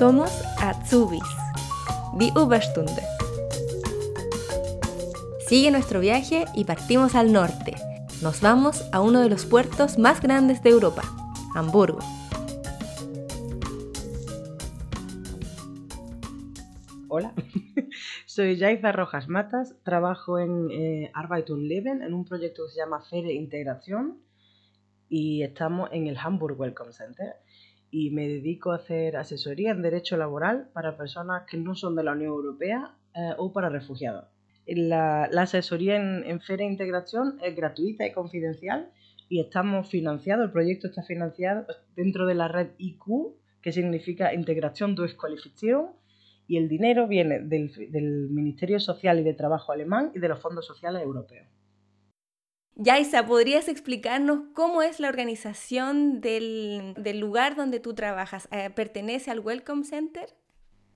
Somos Azubis. Die Überstunde. Sigue nuestro viaje y partimos al norte. Nos vamos a uno de los puertos más grandes de Europa, Hamburgo. Hola, soy Jaiza Rojas Matas, trabajo en eh, Arbeit und Leben en un proyecto que se llama Fere Integración y estamos en el Hamburg Welcome Center y me dedico a hacer asesoría en derecho laboral para personas que no son de la Unión Europea eh, o para refugiados. La, asesoría en, en Feria Integración es gratuita y confidencial y estamos financiados, el proyecto está financiado dentro de la red IQ, que significa Integración Qualificación, y el dinero viene del Ministerio Social y de Trabajo alemán y de los fondos sociales europeos. Yaisa, ¿podrías explicarnos cómo es la organización del, lugar donde tú trabajas? Eh, ¿Pertenece al Welcome Center?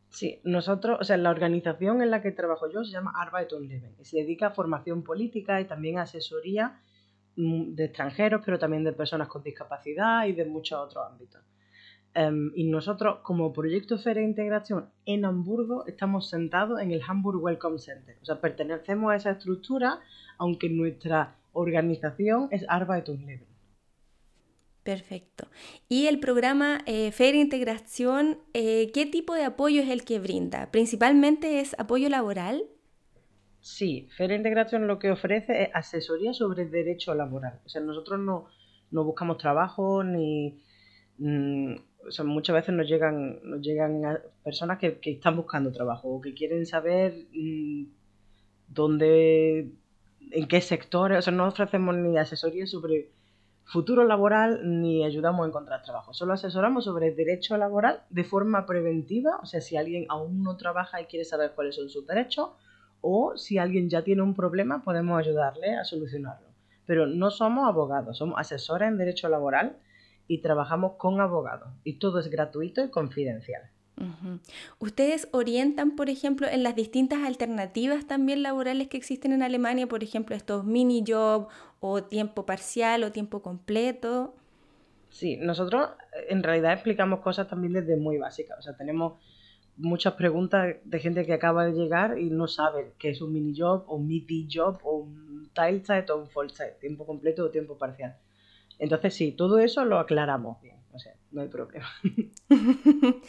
Sí, nosotros, o sea, la organización en la que trabajo yo se llama Arbeit und Leben y se dedica a formación política y también a asesoría mm, de extranjeros, pero también de personas con discapacidad y de muchos otros ámbitos. Em, y nosotros, como proyecto Feria de Integración en Hamburgo, estamos sentados en el Hamburg Welcome Center. O sea, pertenecemos a esa estructura, aunque nuestra organización es Arbeit und Leben. Perfecto. ¿Y el programa eh, Feria Integración, eh, qué tipo de apoyo es el que brinda? ¿Principalmente es apoyo laboral? Sí, Feria Integración lo que ofrece es asesoría sobre derecho laboral. O sea, nosotros no, buscamos trabajo ni... Mm, o sea, muchas veces nos llegan, nos llegan personas que, están buscando trabajo o que quieren saber mm, dónde en qué sectores, o sea, no ofrecemos ni asesoría sobre futuro laboral ni ayudamos a encontrar trabajo. Solo asesoramos sobre derecho laboral de forma preventiva, o sea, si alguien aún no trabaja y quiere saber cuáles son sus derechos, o si alguien ya tiene un problema, podemos ayudarle a solucionarlo. Pero no somos abogados, somos asesores en derecho laboral y trabajamos con abogados. Y todo es gratuito y confidencial. ¿Ustedes orientan, por ejemplo, en las distintas alternativas también laborales que existen en Alemania, por ejemplo, estos mini job o tiempo parcial o tiempo completo? Sí, nosotros eh, en realidad explicamos cosas también desde muy básicas. O sea, tenemos muchas preguntas de gente que acaba de llegar y no sabe qué es un mini job o un midi job o un Teilzeit o un Vollzeit, tiempo completo o tiempo parcial. Entonces sí, todo eso lo aclaramos bien, o sea, no hay problema.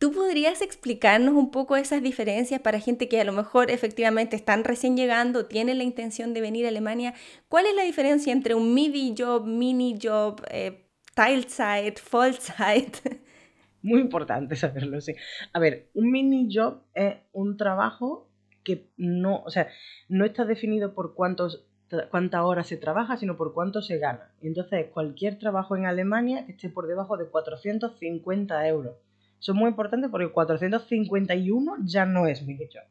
¿Tú podrías explicarnos un poco esas diferencias para gente que a lo mejor efectivamente están recién llegando, tienen la intención de venir a Alemania? ¿Cuál es la diferencia entre un midi job, mini job, eh, Vollzeit? Muy importante saberlo, sí. A ver, un mini job es un trabajo que no, o sea, no está definido por cuántos cuántas horas se trabaja, sino por cuánto se gana. Entonces, cualquier trabajo en Alemania que esté por debajo de 450 euros son muy importantes porque 451 ya no es mini-job.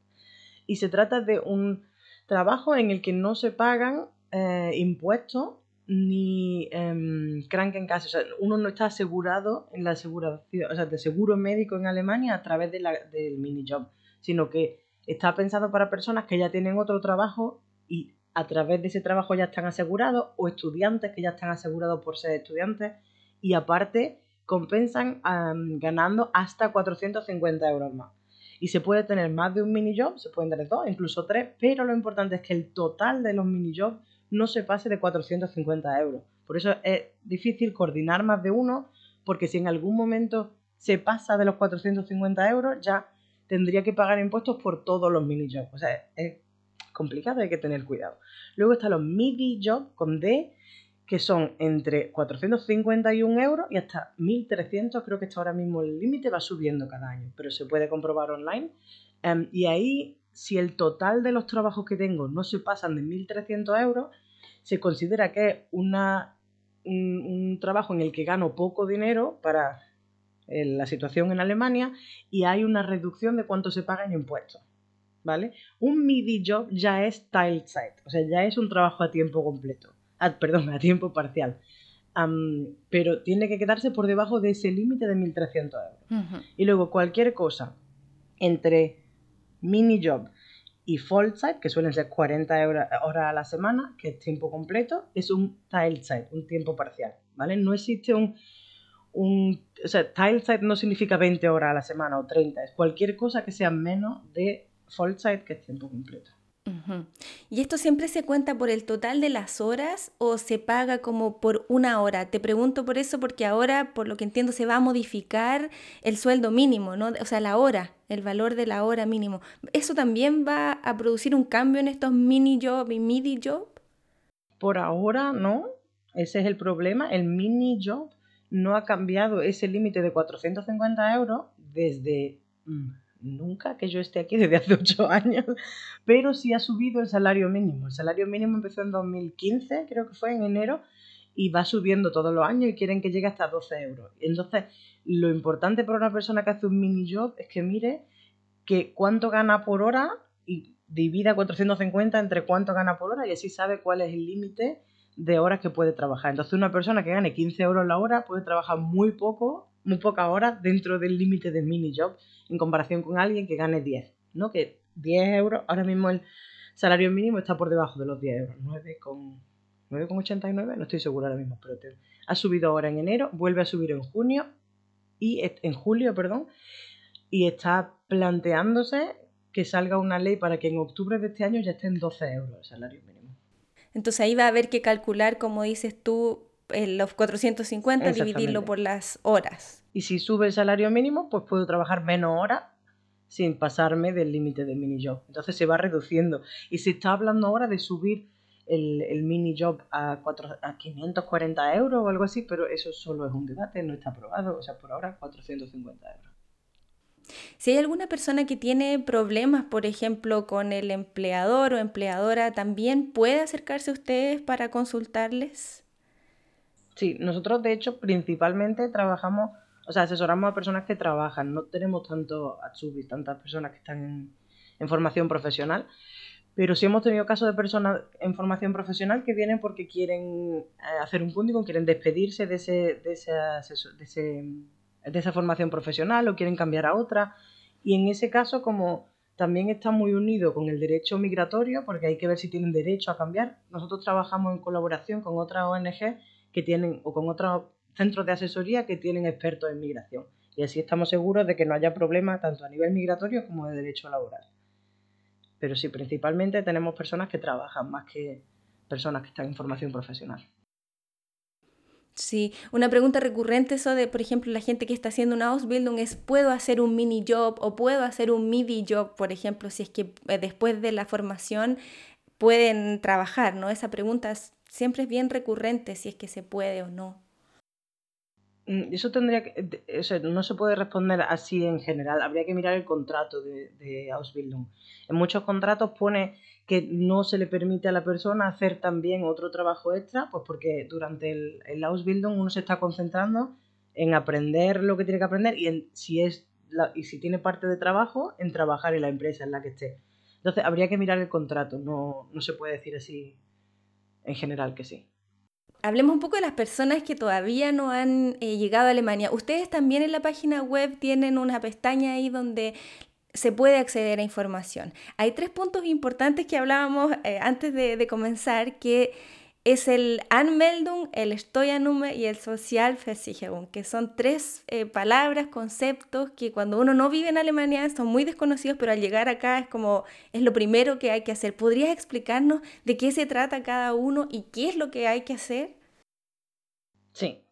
Y se trata de un trabajo en el que no se pagan eh, impuestos ni eh, en casa. O sea, uno no está asegurado en la aseguración, o sea, de seguro médico en Alemania a través de la, del mini-job, sino que está pensado para personas que ya tienen otro trabajo y a través de ese trabajo ya están asegurados o estudiantes que ya están asegurados por ser estudiantes y aparte compensan ganando hasta 450 euros más. Y se puede tener más de un mini job, se pueden tener dos, incluso tres, pero lo importante es que el total de los mini jobs no se pase de 450 euros. Por eso es difícil coordinar más de uno, porque si en algún momento se pasa de los 450 euros, ya tendría que pagar impuestos por todos los mini jobs. O sea, es complicado, hay que tener cuidado. Luego están los midi jobs con D, que son entre 451 euros y hasta 1.300, creo que está ahora mismo el límite, va subiendo cada año, pero se puede comprobar online. Em, y ahí, si el total de los trabajos que tengo no se pasan de 1.300 euros, se considera que es una, un, trabajo en el que gano poco dinero para eh, la situación en Alemania y hay una reducción de cuánto se paga en impuestos. ¿Vale? Un midi job ya es Teilzeit, o sea, ya es un trabajo a tiempo completo perdón, a tiempo parcial. pero tiene que quedarse por debajo de ese límite de 1.300 euros. Y luego cualquier cosa entre mini job y Vollzeit, que suelen ser 40 horas a la semana, que es tiempo completo, es un Teilzeit, un tiempo parcial, ¿vale? No existe un, un... O sea, Teilzeit no significa 20 horas a la semana o 30, es cualquier cosa que sea menos de Vollzeit, que es tiempo completo. ¿Y esto siempre se cuenta por el total de las horas o se paga como por una hora? Te pregunto por eso porque ahora, por lo que entiendo, se va a modificar el sueldo mínimo, ¿no? O sea, la hora, el valor de la hora mínimo. ¿Eso también va a producir un cambio en estos mini job y midi job? Por ahora no, ese es el problema. El mini job no ha cambiado ese límite de 450 euros desde... Mm, nunca que yo esté aquí desde hace ocho años, pero sí ha subido el salario mínimo. El salario mínimo empezó en 2015, creo que fue en enero, y va subiendo todos los años y quieren que llegue hasta 12 euros. Entonces, lo importante para una persona que hace un mini job es que mire que cuánto gana por hora y divida 450 entre cuánto gana por hora y así sabe cuál es el límite de horas que puede trabajar. Entonces, una persona que gane 15 euros la hora puede trabajar muy poco, muy pocas horas dentro del límite del mini job en comparación con alguien que gane 10, ¿no? Que 10 euros, ahora mismo el salario mínimo está por debajo de los 10 euros, 9,89, no estoy segura ahora mismo, pero ha subido ahora en enero, vuelve a subir en junio y en julio, perdón, y está planteándose que salga una ley para que en octubre de este año ya esté en 12 euros el salario mínimo. Entonces ahí va a haber que calcular, como dices tú, los 450, dividirlo por las horas. Y si sube el salario mínimo, pues puedo trabajar menos horas sin pasarme del límite del mini job. Entonces se va reduciendo. Y se está hablando ahora de subir el, el mini job a, a 540 euros o algo así, pero eso solo es un debate, no está aprobado. O sea, por ahora 450 euros. Si hay alguna persona que tiene problemas, por ejemplo, con el empleador o empleadora, ¿también puede acercarse a ustedes para consultarles? Sí, nosotros de hecho principalmente trabajamos, o sea, asesoramos a personas que trabajan, no tenemos tanto Atsubis, tantas personas que están en, formación profesional, pero sí hemos tenido casos de personas en formación profesional que vienen porque quieren eh, hacer un punto quieren despedirse de, ese, de, de, de esa formación profesional o quieren cambiar a otra. Y en ese caso, como también está muy unido con el derecho migratorio, porque hay que ver si tienen derecho a cambiar, nosotros trabajamos en colaboración con otras ONG que tienen, o con otros centros de asesoría que tienen expertos en migración. Y así estamos seguros de que no haya problema tanto a nivel migratorio como de derecho laboral. Pero sí, principalmente tenemos personas que trabajan más que personas que están en formación profesional. Sí, una pregunta recurrente eso de, por ejemplo, la gente que está haciendo una Ausbildung es, ¿puedo hacer un mini job o puedo hacer un midi job, por ejemplo, si es que eh, después de la formación pueden trabajar, ¿no? Esa pregunta siempre es bien recurrente si es que se puede o no. Mm, eso tendría que, no se puede responder así en general, habría que mirar el contrato de, de, Ausbildung. En muchos contratos pone que no se le permite a la persona hacer también otro trabajo extra, pues porque durante el, el Ausbildung uno se está concentrando en aprender lo que tiene que aprender y en, si es y si tiene parte de trabajo, en trabajar en la empresa en la que esté. Entonces habría que mirar el contrato, no, no se puede decir así en general que sí. Hablemos un poco de las personas que todavía no han eh, llegado a Alemania. Ustedes también en la página web tienen una pestaña ahí donde se puede acceder a información. Hay tres puntos importantes que hablábamos eh, antes de, de comenzar que es el Anmeldung, el Steuernummer y el Sozialversicherung, que son tres eh, palabras, conceptos que cuando uno no vive en Alemania son muy desconocidos, pero al llegar acá es como es lo primero que hay que hacer. ¿Podrías explicarnos de qué se trata cada uno y qué es lo que hay que hacer? Sí.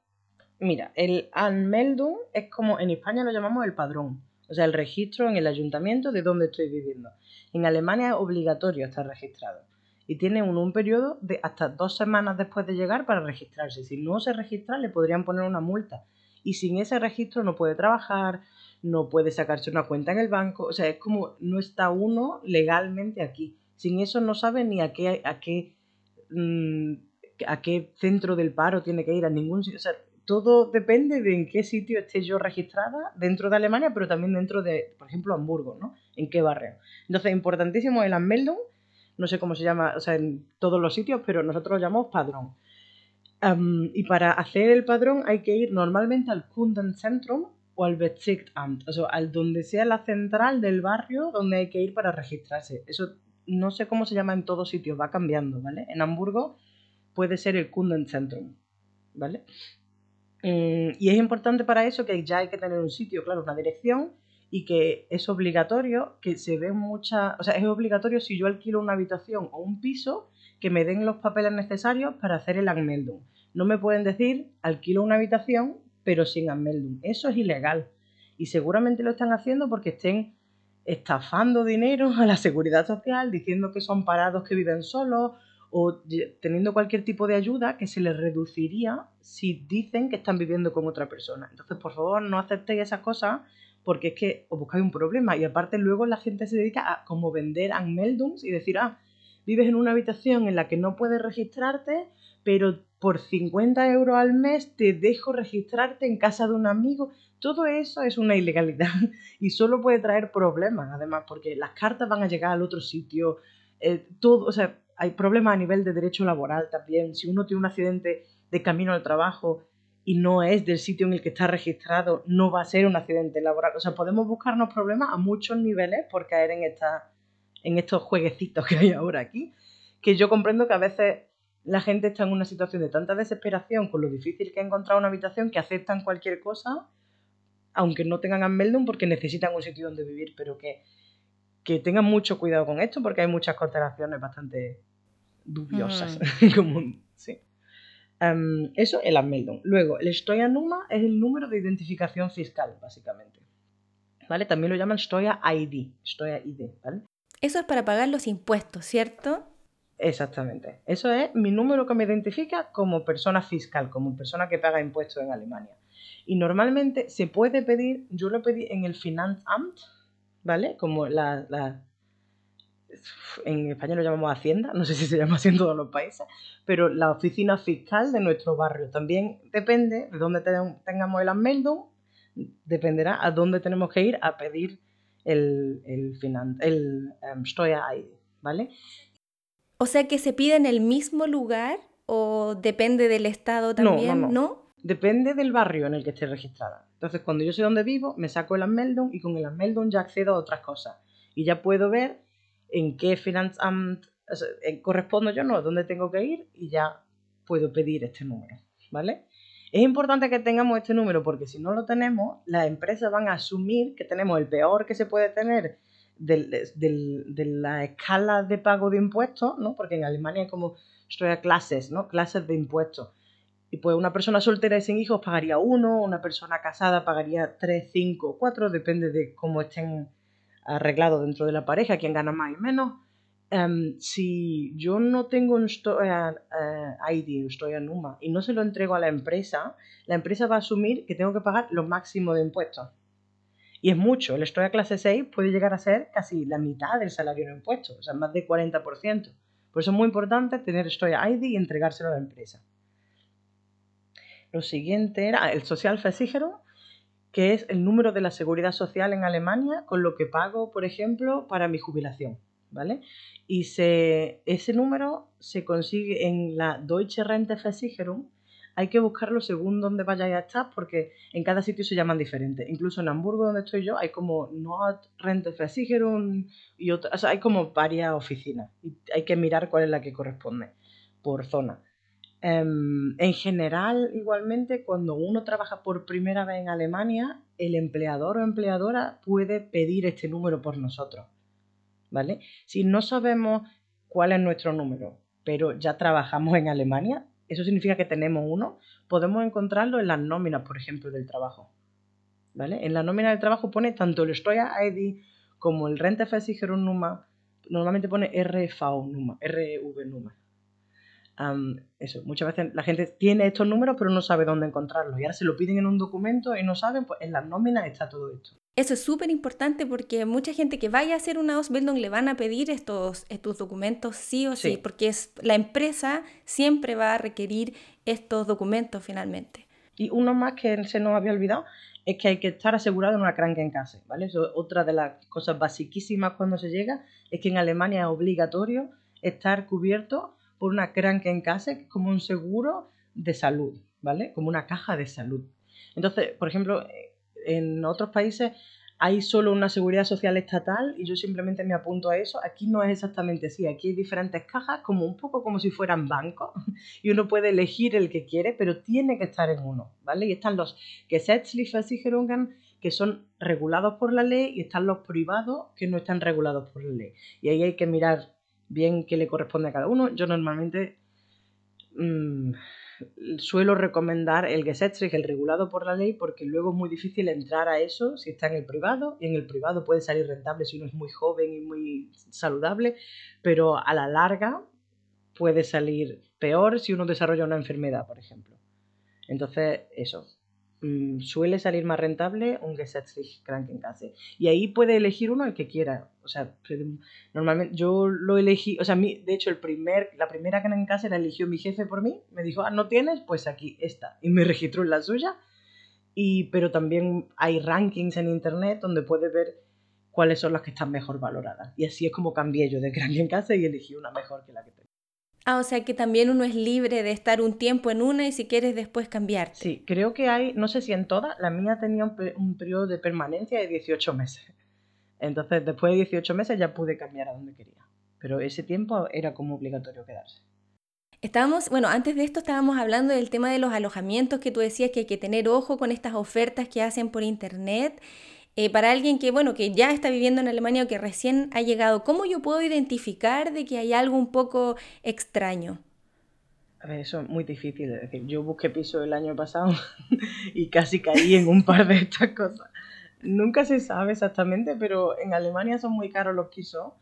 Mira, el Anmeldung es como en España lo llamamos el padrón, o sea, el registro en el ayuntamiento de donde estoy viviendo. En Alemania es obligatorio estar registrado y tiene uno un periodo de hasta dos semanas después de llegar para registrarse. Si no se registra, le podrían poner una multa. Y sin ese registro no puede trabajar, no puede sacarse una cuenta en el banco. O sea, es como no está uno legalmente aquí. Sin eso no sabe ni a qué, a qué, mm, a qué centro del paro tiene que ir, a ningún sitio. O sea, todo depende de en qué sitio esté yo registrada dentro de Alemania, pero también dentro de, por ejemplo, Hamburgo, ¿no? En qué barrio. Entonces, importantísimo el Anmeldung no sé cómo se llama, o sea, en todos los sitios, pero nosotros lo llamamos padrón. y para hacer el padrón hay que ir normalmente al Kundenzentrum o al Bezirksamt, o sea, al donde sea la central del barrio donde hay que ir para registrarse. Eso no sé cómo se llama en todos sitios, va cambiando, ¿vale? En Hamburgo puede ser el Kundenzentrum, ¿vale? Mm, y es importante para eso que ya hay que tener un sitio, claro, una dirección y que es obligatorio que se den muchas, o sea, es obligatorio si yo alquilo una habitación o un piso que me den los papeles necesarios para hacer el Anmeldung. No me pueden decir alquilo una habitación pero sin Anmeldung. Eso es ilegal y seguramente lo están haciendo porque estén estafando dinero a la seguridad social, diciendo que son parados que viven solos o teniendo cualquier tipo de ayuda que se les reduciría si dicen que están viviendo con otra persona. Entonces, por favor, no aceptéis esas cosas porque es que os buscáis un problema y aparte luego la gente se dedica a como vender Anmeldungs y decir, ah, vives en una habitación en la que no puedes registrarte, pero por 50 euros al mes te dejo registrarte en casa de un amigo. Todo eso es una ilegalidad y solo puede traer problemas, además, porque las cartas van a llegar al otro sitio, eh, todo, o sea, hay problemas a nivel de derecho laboral también. Si uno tiene un accidente de camino al trabajo y no es del sitio en el que está registrado, no va a ser un accidente laboral. O sea, podemos buscarnos problemas a muchos niveles por caer en, esta, en estos jueguecitos que hay ahora aquí, que yo comprendo que a veces la gente está en una situación de tanta desesperación con lo difícil que es encontrar una habitación que aceptan cualquier cosa, aunque no tengan Anmeldung porque necesitan un sitio donde vivir, pero que, que tengan mucho cuidado con esto porque hay muchas constelaciones bastante dubiosas. Mm. sí. Em, eso, el Anmeldung. Luego, el Steuernummer es el número de identificación fiscal, básicamente. ¿Vale? También lo llaman Steuer ID, Steuer ID, ¿vale? Eso es para pagar los impuestos, ¿cierto? Exactamente. Eso es mi número que me identifica como persona fiscal, como persona que paga impuestos en Alemania. Y normalmente se puede pedir, yo lo pedí en el Finanzamt, ¿vale? Como la, la en español lo llamamos Hacienda, no sé si se llama así en todos los países, pero la oficina fiscal de nuestro barrio. También depende de dónde tengamos el Anmeldung, dependerá a dónde tenemos que ir a pedir el, el, el um, ¿vale? O sea que se pide en el mismo lugar o depende del estado también, ¿no? no, Depende del barrio en el que esté registrada. Entonces, cuando yo sé dónde vivo, me saco el Anmeldung y con el Anmeldung ya accedo a otras cosas. Y ya puedo ver en qué Finanzamt correspondo yo, no, dónde tengo que ir y ya puedo pedir este número, ¿vale? Es importante que tengamos este número porque si no lo tenemos, las empresas van a asumir que tenemos el peor que se puede tener de la escala de pago de impuestos, ¿no? Porque en Alemania hay como clases, ¿no? Clases de impuestos. Y pues una persona soltera y sin hijos pagaría uno, una persona casada pagaría tres, cinco, cuatro, depende de cómo estén arreglados dentro de la pareja, quién gana más y menos. Em, si yo no tengo un Steuer uh, ID, un Steuer Numa, y no se lo entrego a la empresa, la empresa va a asumir que tengo que pagar lo máximo de impuestos. Y es mucho, el Steuer clase 6 puede llegar a ser casi la mitad del salario en impuestos, o sea, más de 40%. Por eso es muy importante tener Steuer ID y entregárselo a la empresa. Lo siguiente era el Social Versicherung, que es el número de la seguridad social en Alemania con lo que pago, por ejemplo, para mi jubilación. ¿Vale? Y se, ese número se consigue en la Deutsche Renteversicherung, hay que buscarlo según dónde vayáis a estar porque en cada sitio se llaman diferentes. Incluso en Hamburgo, donde estoy yo, hay como Nord Renteversicherung y otras, o sea, hay como varias oficinas y hay que mirar cuál es la que corresponde por zona. Em, en general, igualmente, cuando uno trabaja por primera vez en Alemania, el empleador o empleadora puede pedir este número por nosotros. ¿Vale? Si no sabemos cuál es nuestro número, pero ya trabajamos en Alemania, eso significa que tenemos uno, podemos encontrarlo en las nóminas, por ejemplo, del trabajo. ¿Vale? En la nómina del trabajo pone tanto el Steuer ID como el Renteversicherung Nummer, normalmente pone RV Nummer, RV Nummer. Eso, muchas veces la gente tiene estos números pero no sabe dónde encontrarlos y ahora se lo piden en un documento y no saben, pues en las nóminas está todo esto. Eso es súper importante porque mucha gente que vaya a hacer una Ausbildung le van a pedir estos, estos documentos sí o sí, porque es, la empresa siempre va a requerir estos documentos finalmente. Y uno más que se nos había olvidado es que hay que estar asegurado en una Krankenkasse, ¿vale? Eso, otra de las cosas basiquísimas cuando se llega es que en Alemania es obligatorio estar cubierto por una Krankenkasse, que es como un seguro de salud, ¿vale? Como una caja de salud. Entonces, por ejemplo, en otros países hay solo una seguridad social estatal y yo simplemente me apunto a eso. Aquí no es exactamente así, aquí hay diferentes cajas, como un poco como si fueran bancos, y uno puede elegir el que quiere, pero tiene que estar en uno, ¿vale? Y están los Gesetzliche que son regulados por la ley, y están los privados que no están regulados por la ley. Y ahí hay que mirar bien qué le corresponde a cada uno. Yo normalmente... Mmm, suelo recomendar el Gesetzrecht, el regulado por la ley, porque luego es muy difícil entrar a eso si está en el privado, y en el privado puede salir rentable si uno es muy joven y muy saludable, pero a la larga puede salir peor si uno desarrolla una enfermedad, por ejemplo. Entonces, eso, Mm, suele salir más rentable un Gesetzlich Krankenkasse. Y ahí puede elegir uno el que quiera. O sea, normalmente yo lo elegí, o sea, de hecho el primer, la primera Krankenkasse la eligió mi jefe por mí. Me dijo, ah, ¿no tienes? Pues aquí está. Y me registró en la suya. Y, pero también hay rankings en internet donde puedes ver cuáles son las que están mejor valoradas. Y así es como cambié yo de Krankenkasse y elegí una mejor que la que tengo. Ah, o sea que también uno es libre de estar un tiempo en una y si quieres después cambiarte. Sí, creo que hay, no sé si en todas, la mía tenía un, periodo de permanencia de 18 meses. Entonces, después de 18 meses ya pude cambiar a donde quería. Pero ese tiempo era como obligatorio quedarse. Estábamos, bueno, antes de esto estábamos hablando del tema de los alojamientos que tú decías que hay que tener ojo con estas ofertas que hacen por internet. Eh, para alguien que, bueno, que ya está viviendo en Alemania o que recién ha llegado, ¿cómo yo puedo identificar de que hay algo un poco extraño? A ver, eso es muy difícil. Es decir, yo busqué piso el año pasado y casi caí en un par de estas cosas. Nunca se sabe exactamente, pero en Alemania son muy caros los pisos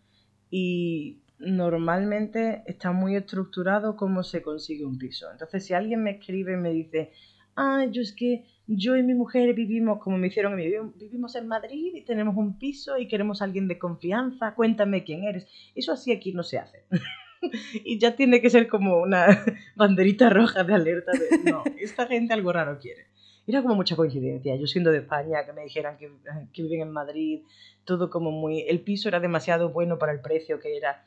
y normalmente está muy estructurado cómo se consigue un piso. Entonces, si alguien me escribe y me dice, ah, yo es que yo y mi mujer vivimos, como me hicieron, vivimos en Madrid y tenemos un piso y queremos a alguien de confianza, cuéntame quién eres. Eso así aquí no se hace. y ya tiene que ser como una banderita roja de alerta de, no, esta gente algo raro quiere. Era como mucha coincidencia, yo siendo de España, que me dijeran que, que viven en Madrid, todo como muy... El piso era demasiado bueno para el precio que era.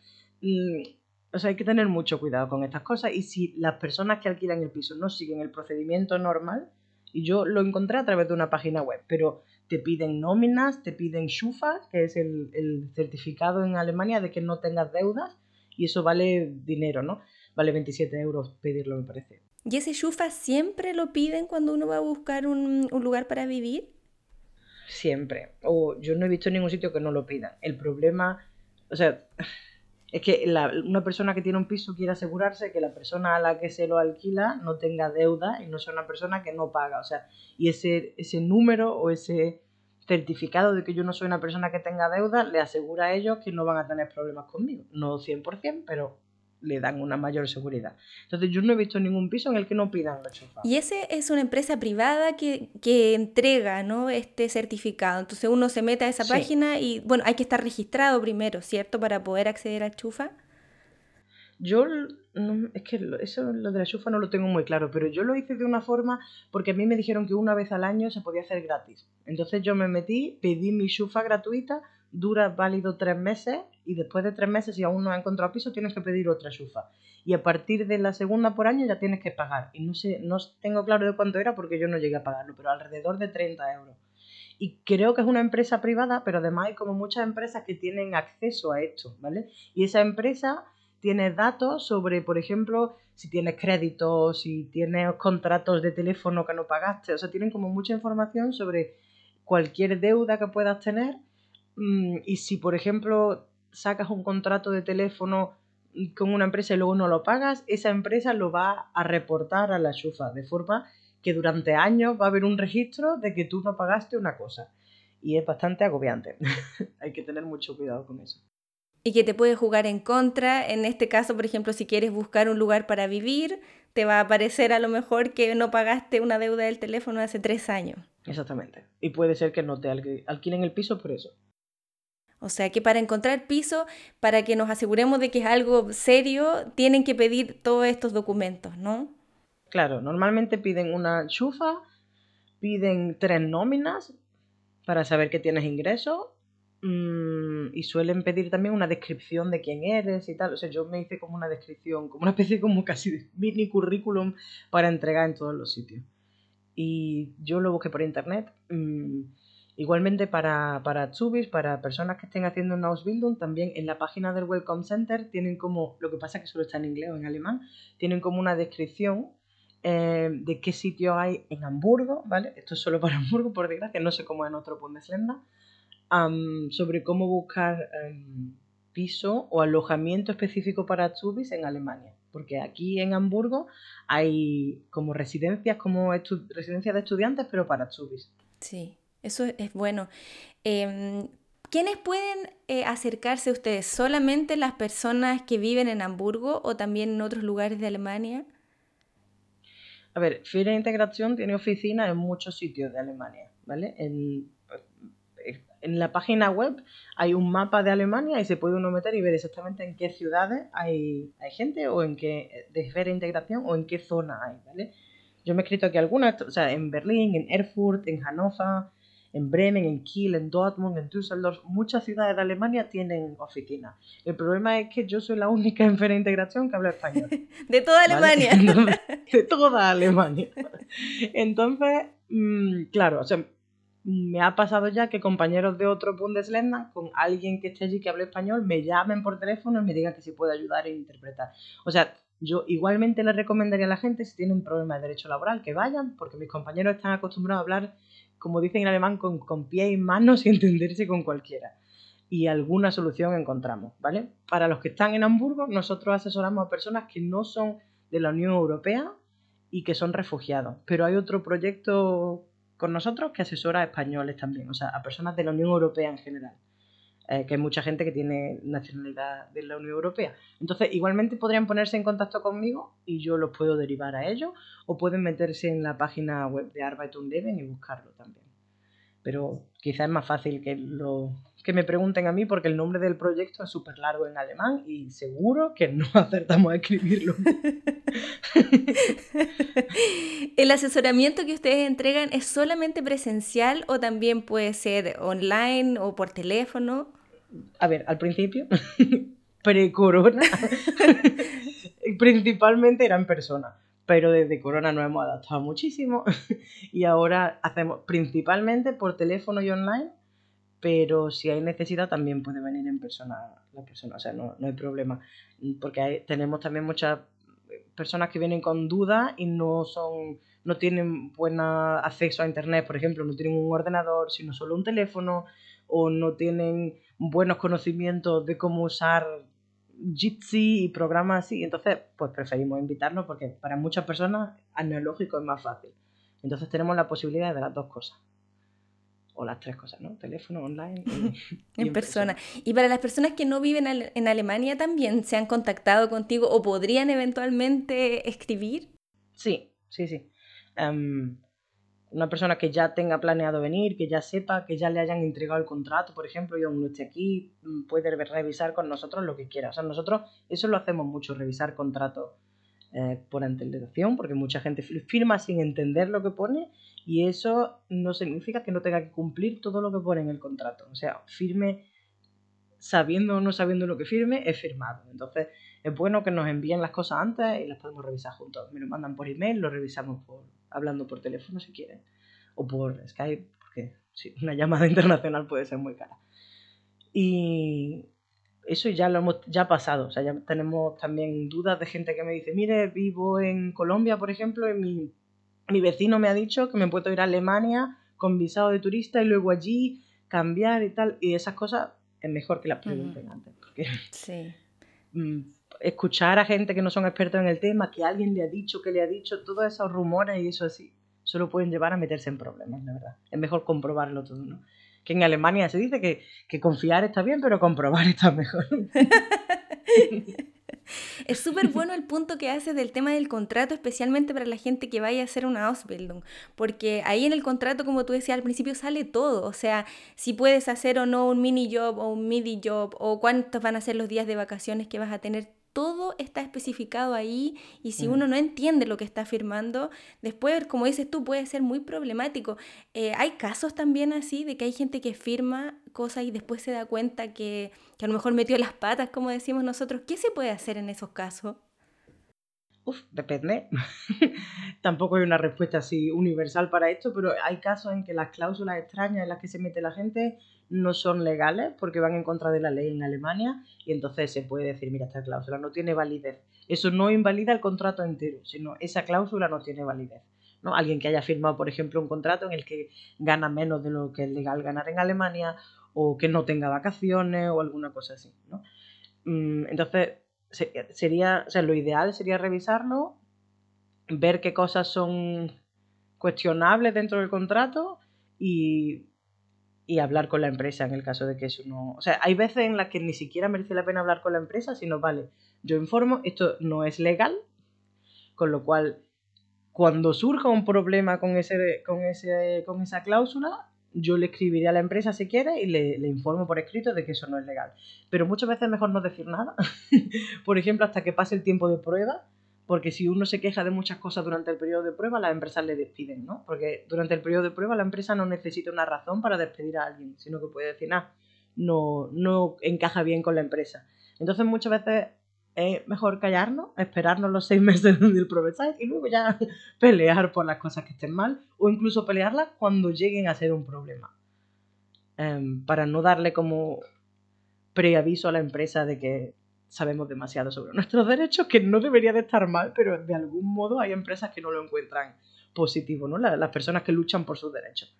O sea, hay que tener mucho cuidado con estas cosas y si las personas que alquilan el piso no siguen el procedimiento normal, y yo lo encontré a través de una página web, pero te piden nóminas, te piden Schufa, que es el, certificado en Alemania de que no tengas deudas, y eso vale dinero, ¿no? Vale 27 euros pedirlo, me parece. ¿Y ese Schufa siempre lo piden cuando uno va a buscar un, un lugar para vivir? Siempre. O yo no he visto ningún sitio que no lo pidan. El problema, o sea, es que una persona que tiene un piso quiere asegurarse que la persona a la que se lo alquila no tenga deuda y no sea una persona que no paga. O sea, y ese, ese número o ese certificado de que yo no soy una persona que tenga deuda le asegura a ellos que no van a tener problemas conmigo. No 100%, pero le dan una mayor seguridad. Entonces yo no he visto ningún piso en el que no pidan la chufa. Y ese es una empresa privada que, que entrega ¿no? este certificado. Entonces uno se mete a esa página y bueno, hay que estar registrado primero, ¿cierto? Para poder acceder al chufa. Yo, es que eso lo de la chufa no lo tengo muy claro, pero yo lo hice de una forma porque a mí me dijeron que una vez al año se podía hacer gratis. Entonces yo me metí, pedí mi chufa gratuita, dura válido tres meses y después de tres meses, si aún no has encontrado piso, tienes que pedir otra chufa. Y a partir de la segunda por año ya tienes que pagar. Y no sé, no tengo claro de cuánto era porque yo no llegué a pagarlo, pero alrededor de 30 euros. Y creo que es una empresa privada, pero además hay como muchas empresas que tienen acceso a esto, ¿vale? Y esa empresa tiene datos sobre, por ejemplo, si tienes créditos, si tienes contratos de teléfono que no pagaste, o sea, tienen como mucha información sobre cualquier deuda que puedas tener y si, por ejemplo, sacas un contrato de teléfono con una empresa y luego no lo pagas, esa empresa lo va a reportar a la chufa, de forma que durante años va a haber un registro de que tú no pagaste una cosa. Y es bastante agobiante. Hay que tener mucho cuidado con eso. Y que te puede jugar en contra. En este caso, por ejemplo, si quieres buscar un lugar para vivir, te va a aparecer a lo mejor que no pagaste una deuda del teléfono hace tres años. Exactamente. Y puede ser que no te alquilen el piso por eso. O sea que para encontrar piso, para que nos aseguremos de que es algo serio, tienen que pedir todos estos documentos, ¿no? Claro, normalmente piden una chufa, piden tres nóminas para saber que tienes ingresos mm, y suelen pedir también una descripción de quién eres y tal. O sea, yo me hice como una descripción, como una especie como casi de mini currículum para entregar en todos los sitios. Y yo lo busqué por internet. Mm, Igualmente para, para para personas que estén haciendo un Ausbildung, también en la página del Welcome Center tienen como, lo que pasa es que solo está en inglés o en alemán, tienen como una descripción eh, de qué sitio hay en Hamburgo, ¿vale? Esto es solo para Hamburgo, por desgracia, no sé cómo en otro Bundesländer, sobre cómo buscar em, piso o alojamiento específico para Azubis en Alemania. Porque aquí en Hamburgo hay como residencias, como residencias de estudiantes, pero para Azubis. Sí. Eso es bueno. Em, ¿Quiénes pueden eh, acercarse a ustedes? ¿Solamente las personas que viven en Hamburgo o también en otros lugares de Alemania? A ver, Fiera Integración tiene oficinas en muchos sitios de Alemania, ¿vale? En, en, la página web hay un mapa de Alemania y se puede uno meter y ver exactamente en qué ciudades hay, hay gente o en qué de Fiera Integración o en qué zona hay, ¿vale? Yo me he escrito aquí algunas, o sea, en Berlín, en Erfurt, en Hannover, en Bremen, en Kiel, en Dortmund, en Düsseldorf, muchas ciudades de Alemania tienen oficinas. El problema es que yo soy la única en Feria Integración que habla español. de toda Alemania. de toda Alemania. Entonces, mm, claro, o sea, me ha pasado ya que compañeros de otro Bundesländer, con alguien que esté allí que hable español, me llamen por teléfono y me digan que si puede ayudar e interpretar. O sea, yo igualmente le recomendaría a la gente, si tienen problemas de derecho laboral, que vayan, porque mis compañeros están acostumbrados a hablar como dicen en alemán, con, con pie y manos y entenderse con cualquiera. Y alguna solución encontramos, ¿vale? Para los que están en Hamburgo, nosotros asesoramos a personas que no son de la Unión Europea y que son refugiados. Pero hay otro proyecto con nosotros que asesora a españoles también, o sea, a personas de la Unión Europea en general. Eh, que hay mucha gente que tiene nacionalidad de la Unión Europea. Entonces, igualmente podrían ponerse en contacto conmigo y yo los puedo derivar a ellos, o pueden meterse en la página web de Arbeit und y buscarlo también. Pero quizás es más fácil que, lo, que me pregunten a mí porque el nombre del proyecto es súper largo en alemán y seguro que no acertamos a escribirlo. ¿El asesoramiento que ustedes entregan es solamente presencial o también puede ser online o por teléfono? A ver, al principio, pre-corona, principalmente era en persona, pero desde corona nos hemos adaptado muchísimo y ahora hacemos principalmente por teléfono y online, pero si hay necesidad también puede venir en persona la persona, o sea, no, hay problema, porque tenemos también muchas personas que vienen con dudas y no son no tienen buen acceso a internet, por ejemplo, no tienen un ordenador, sino solo un teléfono, o no tienen buenos conocimientos de cómo usar Jitsi y programas así. Entonces, pues preferimos invitarnos porque para muchas personas analógico es más fácil. Entonces tenemos la posibilidad de las dos cosas. O las tres cosas, ¿no? Teléfono, online y, en, persona. Y para las personas que no viven en Alemania también, ¿se han contactado contigo o podrían eventualmente escribir? Sí, sí, sí. Em, una persona que ya tenga planeado venir, que ya sepa, que ya le hayan entregado el contrato, por ejemplo, y aún no esté aquí, mm, puede revisar con nosotros lo que quiera. O sea, nosotros eso lo hacemos mucho, revisar contratos eh, por antelación, porque mucha gente firma sin entender lo que pone y eso no significa que no tenga que cumplir todo lo que pone en el contrato. O sea, firme sabiendo o no sabiendo lo que firme, es firmado. Entonces, es bueno que nos envíen las cosas antes y las podemos revisar juntos. Me lo mandan por email, lo revisamos por, hablando por teléfono si quieren, o por Skype, porque sí, una llamada internacional puede ser muy cara. Y eso ya lo hemos ya pasado, o sea, ya tenemos también dudas de gente que me dice, mire, vivo en Colombia, por ejemplo, y mi, mi vecino me ha dicho que me puedo ir a Alemania con visado de turista y luego allí cambiar y tal, y esas cosas es mejor que las pregunten antes, porque sí. Escuchar a gente que no son expertos en el tema, que alguien le ha dicho, que le ha dicho, todos esos rumores y eso así, solo pueden llevar a meterse en problemas, la verdad. Es mejor comprobarlo todo, ¿no? Que en Alemania se dice que, que confiar está bien, pero comprobar está mejor. Es súper bueno el punto que haces del tema del contrato, especialmente para la gente que vaya a hacer una Ausbildung, porque ahí en el contrato, como tú decías al principio, sale todo, o sea, si puedes hacer o no un mini job o un midi job, o cuántos van a ser los días de vacaciones que vas a tener, todo está especificado ahí y si mm. uno no entiende lo que está firmando, después, como dices tú, puede ser muy problemático. Eh, hay casos también así de que hay gente que firma cosas y después se da cuenta que, que a lo mejor metió las patas, como decimos nosotros. ¿Qué se puede hacer en esos casos? Uf, depende. Tampoco hay una respuesta así universal para esto, pero hay casos en que las cláusulas extrañas en las que se mete la gente no son legales porque van en contra de la ley en Alemania y entonces se puede decir, mira, esta cláusula no tiene validez. Eso no invalida el contrato entero, sino esa cláusula no tiene validez. ¿no? Alguien que haya firmado, por ejemplo, un contrato en el que gana menos de lo que es legal ganar en Alemania o que no tenga vacaciones o alguna cosa así. ¿no? Mm, entonces, sería, o sea, lo ideal sería revisarlo, ver qué cosas son cuestionables dentro del contrato y, y, hablar con la empresa en el caso de que eso no... O sea, hay veces en las que ni siquiera merece la pena hablar con la empresa, sino, vale, yo informo, esto no es legal, con lo cual, cuando surja un problema con, ese, con, ese, con esa cláusula, yo le escribiré a la empresa si quiere y le, le, informo por escrito de que eso no es legal. Pero muchas veces es mejor no decir nada, por ejemplo, hasta que pase el tiempo de prueba, porque si uno se queja de muchas cosas durante el periodo de prueba, las empresas le despiden, ¿no? Porque durante el periodo de prueba la empresa no necesita una razón para despedir a alguien, sino que puede decir, ah, no, no encaja bien con la empresa. Entonces muchas veces es mejor callarnos, esperarnos los seis meses del provechar y luego ya pelear por las cosas que estén mal o incluso pelearlas cuando lleguen a ser un problema. Em, para no darle como preaviso a la empresa de que sabemos demasiado sobre nuestros derechos, que no debería de estar mal, pero de algún modo hay empresas que no lo encuentran positivo, ¿no? Las, personas que luchan por sus derechos.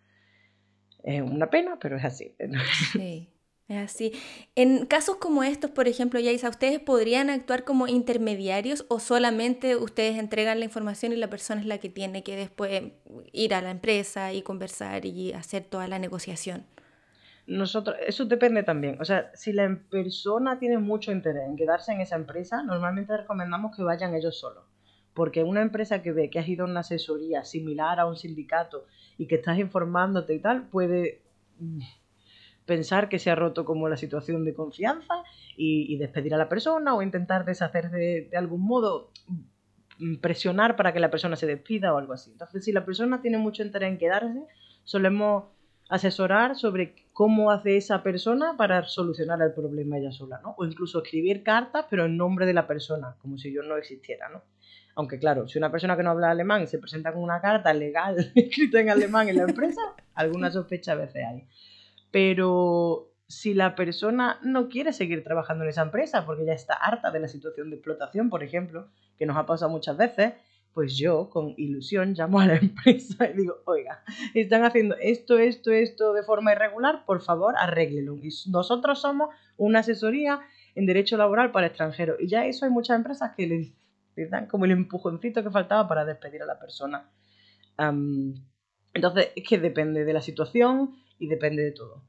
Es una pena, pero es así. Sí. Es así. En casos como estos, por ejemplo, Yaisa, ¿ustedes podrían actuar como intermediarios o solamente ustedes entregan la información y la persona es la que tiene que después ir a la empresa y conversar y hacer toda la negociación? Nosotros, eso depende también. O sea, si la persona tiene mucho interés en quedarse en esa empresa, normalmente recomendamos que vayan ellos solos. Porque una empresa que ve que has ido a una asesoría similar a un sindicato y que estás informándote y tal, puede pensar que se ha roto como la situación de confianza y, despedir a la persona o intentar deshacer de, algún modo, mm, presionar para que la persona se despida o algo así. Entonces, si la persona tiene mucho interés en quedarse, solemos asesorar sobre cómo hace esa persona para solucionar el problema ella sola, ¿no? O incluso escribir cartas, pero en nombre de la persona, como si yo no existiera, ¿no? Aunque claro, si una persona que no habla alemán se presenta con una carta legal escrita en alemán en la empresa, alguna sospecha a veces hay. Pero si la persona no quiere seguir trabajando en esa empresa porque ya está harta de la situación de explotación, por ejemplo, que nos ha pasado muchas veces, pues yo con ilusión llamo a la empresa y digo, oiga, están haciendo esto, esto, esto de forma irregular, por favor, arréglelo. Y nosotros somos una asesoría en derecho laboral para extranjeros. Y ya eso hay muchas empresas que le, dan como el empujoncito que faltaba para despedir a la persona. entonces, es que depende de la situación y depende de todo.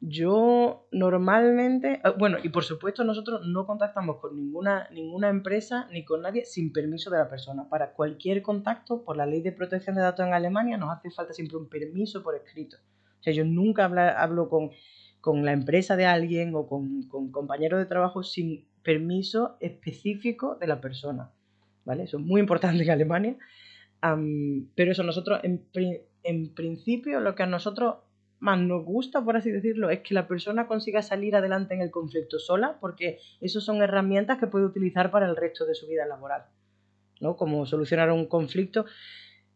Yo normalmente, ah, bueno, y por supuesto nosotros no contactamos con ninguna, ninguna empresa ni con nadie sin permiso de la persona. Para cualquier contacto, por la ley de protección de datos en Alemania, nos hace falta siempre un permiso por escrito. O sea, yo nunca hablo con, con la empresa de alguien o con, con compañeros de trabajo sin permiso específico de la persona. ¿Vale? Eso es muy importante en Alemania. pero eso nosotros, en, en principio, lo que a nosotros más nos gusta, por así decirlo, es que la persona consiga salir adelante en el conflicto sola, porque eso son herramientas que puede utilizar para el resto de su vida laboral. ¿no? Como solucionar un conflicto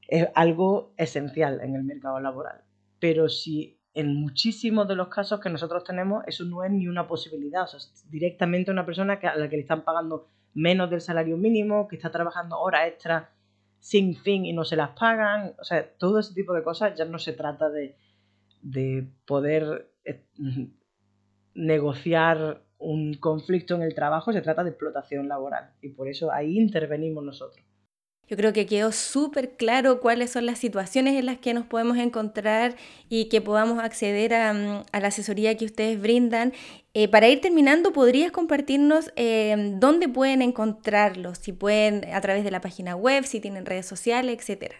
es algo esencial en el mercado laboral. Pero si en muchísimos de los casos que nosotros tenemos eso no es ni una posibilidad, o sea, directamente una persona a la que le están pagando menos del salario mínimo, que está trabajando horas extras sin fin y no se las pagan, o sea, todo ese tipo de cosas ya no se trata de de poder eh, negociar un conflicto en el trabajo, se trata de explotación laboral y por eso ahí intervenimos nosotros. Yo creo que quedó súper claro cuáles son las situaciones en las que nos podemos encontrar y que podamos acceder a, mm, la asesoría que ustedes brindan. Eh, para ir terminando, ¿podrías compartirnos eh, dónde pueden encontrarlos? Si pueden a través de la página web, si tienen redes sociales, etcétera.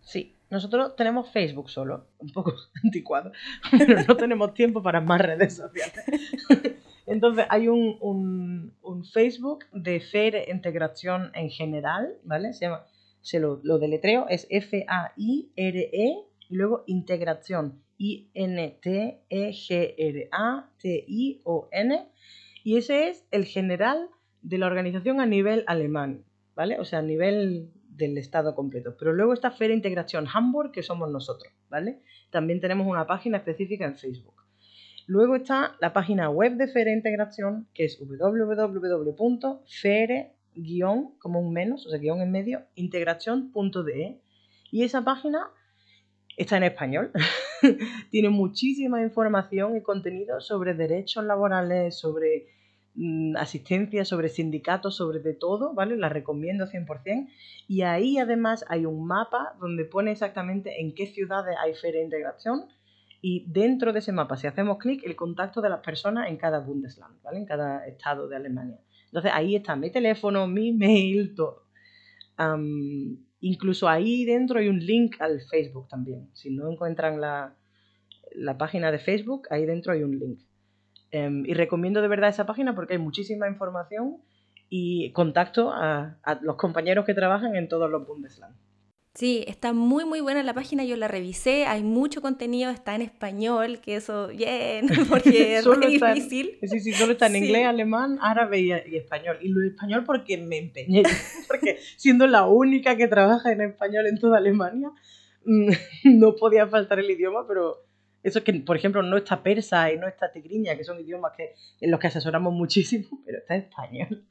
Sí, nosotros tenemos Facebook solo, un poco anticuado, pero no tenemos tiempo para más redes sociales. Entonces hay un, Facebook de FAIRE Integración en general, ¿vale? Se llama, se lo, lo deletreo, es F-A-I-R-E y luego Integración, I-N-T-E-G-R-A-T-I-O-N. Y ese es el general de la organización a nivel alemán. ¿vale? O sea, a nivel del estado completo. Pero luego está Feria Integración Hamburg, que somos nosotros, ¿vale? También tenemos una página específica en Facebook. Luego está la página web de Feria Integración, que es www.fere- como un menos, o sea, guion en medio, integración.de. Y esa página está en español. Tiene muchísima información y contenido sobre derechos laborales, sobre asistencia, sobre sindicatos, sobre de todo, ¿vale? La recomiendo 100%. Y ahí además hay un mapa donde pone exactamente en qué ciudades hay feria de integración y dentro de ese mapa, si hacemos clic, el contacto de las personas en cada Bundesland, ¿vale? En cada estado de Alemania. Entonces ahí está mi teléfono, mi mail, todo. incluso ahí dentro hay un link al Facebook también. Si no encuentran la, la página de Facebook, ahí dentro hay un link. Em, y recomiendo de verdad esa página porque hay muchísima información y contacto a, a los compañeros que trabajan en todos los Bundesland. Sí, está muy muy buena la página, yo la revisé, hay mucho contenido, está en español, que eso, bien, porque es muy difícil. sí, sí, solo está en inglés, alemán, árabe y, español. Y lo español porque me empeñé, porque siendo la única que trabaja en español en toda Alemania, mm, no podía faltar el idioma, pero eso es que, por ejemplo, no está persa y no está tigriña, que son idiomas que, en los que asesoramos muchísimo, pero está en español.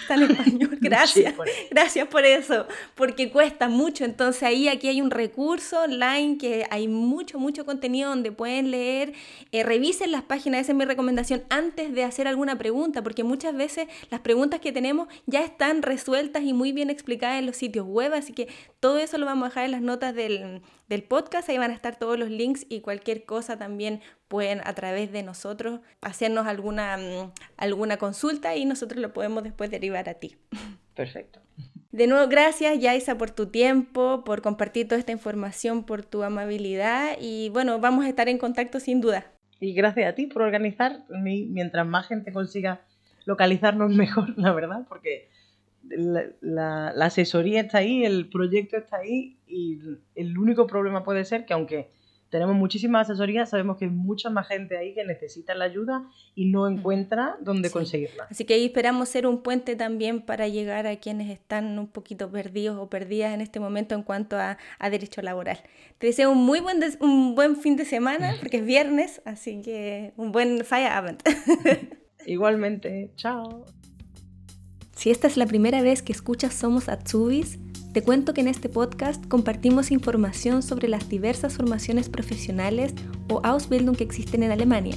Está en español, gracias. gracias por eso, porque cuesta mucho. Entonces ahí aquí hay un recurso online que hay mucho, mucho contenido donde pueden leer. Eh, revisen las páginas, esa es mi recomendación, antes de hacer alguna pregunta, porque muchas veces las preguntas que tenemos ya están resueltas y muy bien explicadas en los sitios web, así que todo eso lo vamos a dejar en las notas del, del podcast, ahí van a estar todos los links y cualquier cosa también pueden a través de nosotros hacernos alguna, mm, alguna consulta y nosotros lo podemos después derivar a ti. Perfecto. De nuevo, gracias Yaisa por tu tiempo, por compartir toda esta información, por tu amabilidad y bueno, vamos a estar en contacto sin duda. Y gracias a ti por organizar, mientras más gente consiga localizarnos mejor, la verdad, porque la, asesoría está ahí, el proyecto está ahí y el único problema puede ser que aunque tenemos muchísimas asesorías, sabemos que hay mucha más gente ahí que necesita la ayuda y no encuentra dónde conseguirla. Así que ahí esperamos ser un puente también para llegar a quienes están un poquito perdidos o perdidas en este momento en cuanto a, derecho laboral. Te deseo un muy buen, un buen fin de semana, porque es viernes, así que un buen Feierabend. Igualmente, chao. Si esta es la primera vez que escuchas Somos Atsubis, te cuento que en este podcast compartimos información sobre las diversas formaciones profesionales o Ausbildung que existen en Alemania,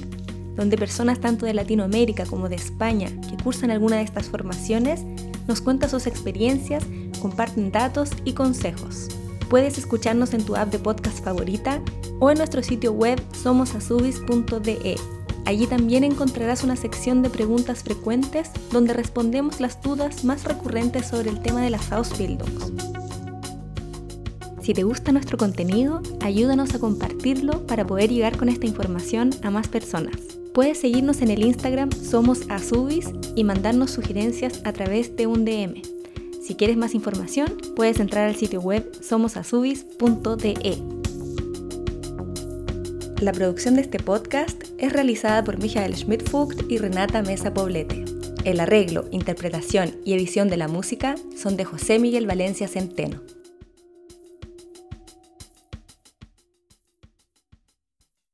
donde personas tanto de Latinoamérica como de España que cursan alguna de estas formaciones nos cuentan sus experiencias, comparten datos y consejos. Puedes escucharnos en tu app de podcast favorita o en nuestro sitio web somosasubis.de Allí también encontrarás una sección de preguntas frecuentes donde respondemos las dudas más recurrentes sobre el tema de las Ausbildungs. Si te gusta nuestro contenido, ayúdanos a compartirlo para poder llegar con esta información a más personas. Puedes seguirnos en el Instagram Somos Azubis y mandarnos sugerencias a través de un DM. Si quieres más información, puedes entrar al sitio web somosazubis.de. La producción de este podcast es realizada por Michael Schmidt-Fugt y Renata Mesa Poblete. El arreglo, interpretación y edición de la música son de José Miguel Valencia Centeno.